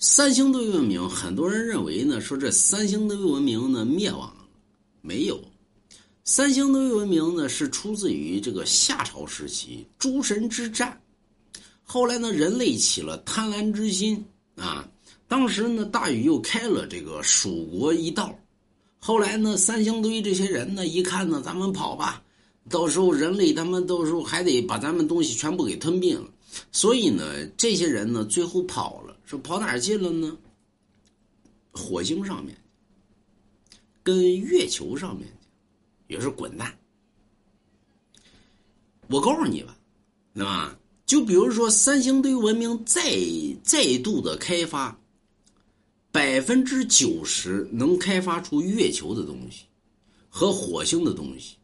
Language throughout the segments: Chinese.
三星堆文明，很多人认为呢，说这三星堆文明呢灭亡，没有。三星堆文明呢是出自于这个夏朝时期诸神之战，后来呢人类起了贪婪之心啊，当时呢大禹又开了这个蜀国一道，后来呢三星堆这些人呢一看呢咱们跑吧，到时候人类他们到时候还得把咱们东西全部给吞并了。所以呢，这些人呢，最后跑了，说跑哪儿去了呢？火星上面，跟月球上面也是滚蛋。我告诉你吧，对吧？就比如说三星堆文明再再度的开发，百分之九十能开发出月球的东西和火星的东西。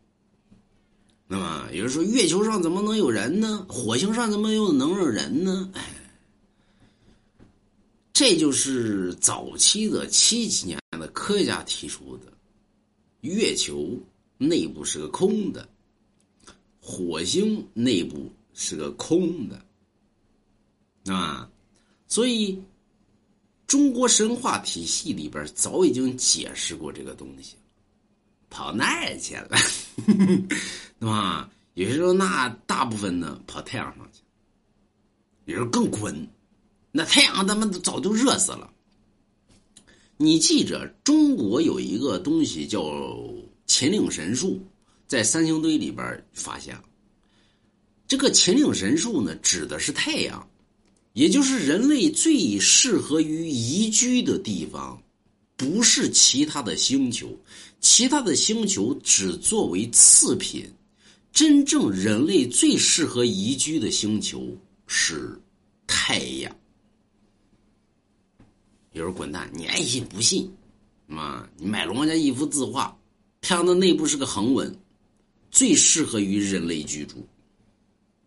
那么有人说，月球上怎么能有人呢？火星上怎么又能有人呢？哎，这就是早期的七几年的科学家提出的：月球内部是个空的，火星内部是个空的，啊，所以中国神话体系里边早已经解释过这个东西。跑那儿去了，对吧？有些时候那大部分呢跑太阳上去，有时候更滚，那太阳他妈早就热死了。你记着，中国有一个东西叫秦岭神树，在三星堆里边发现了。这个秦岭神树呢，指的是太阳，也就是人类最适合于宜居的地方。不是其他的星球，其他的星球只作为次品，真正人类最适合宜居的星球是太阳。有人滚蛋，你爱信不信？啊，你买龙王家一幅字画，太阳的内部是个恒温，最适合于人类居住。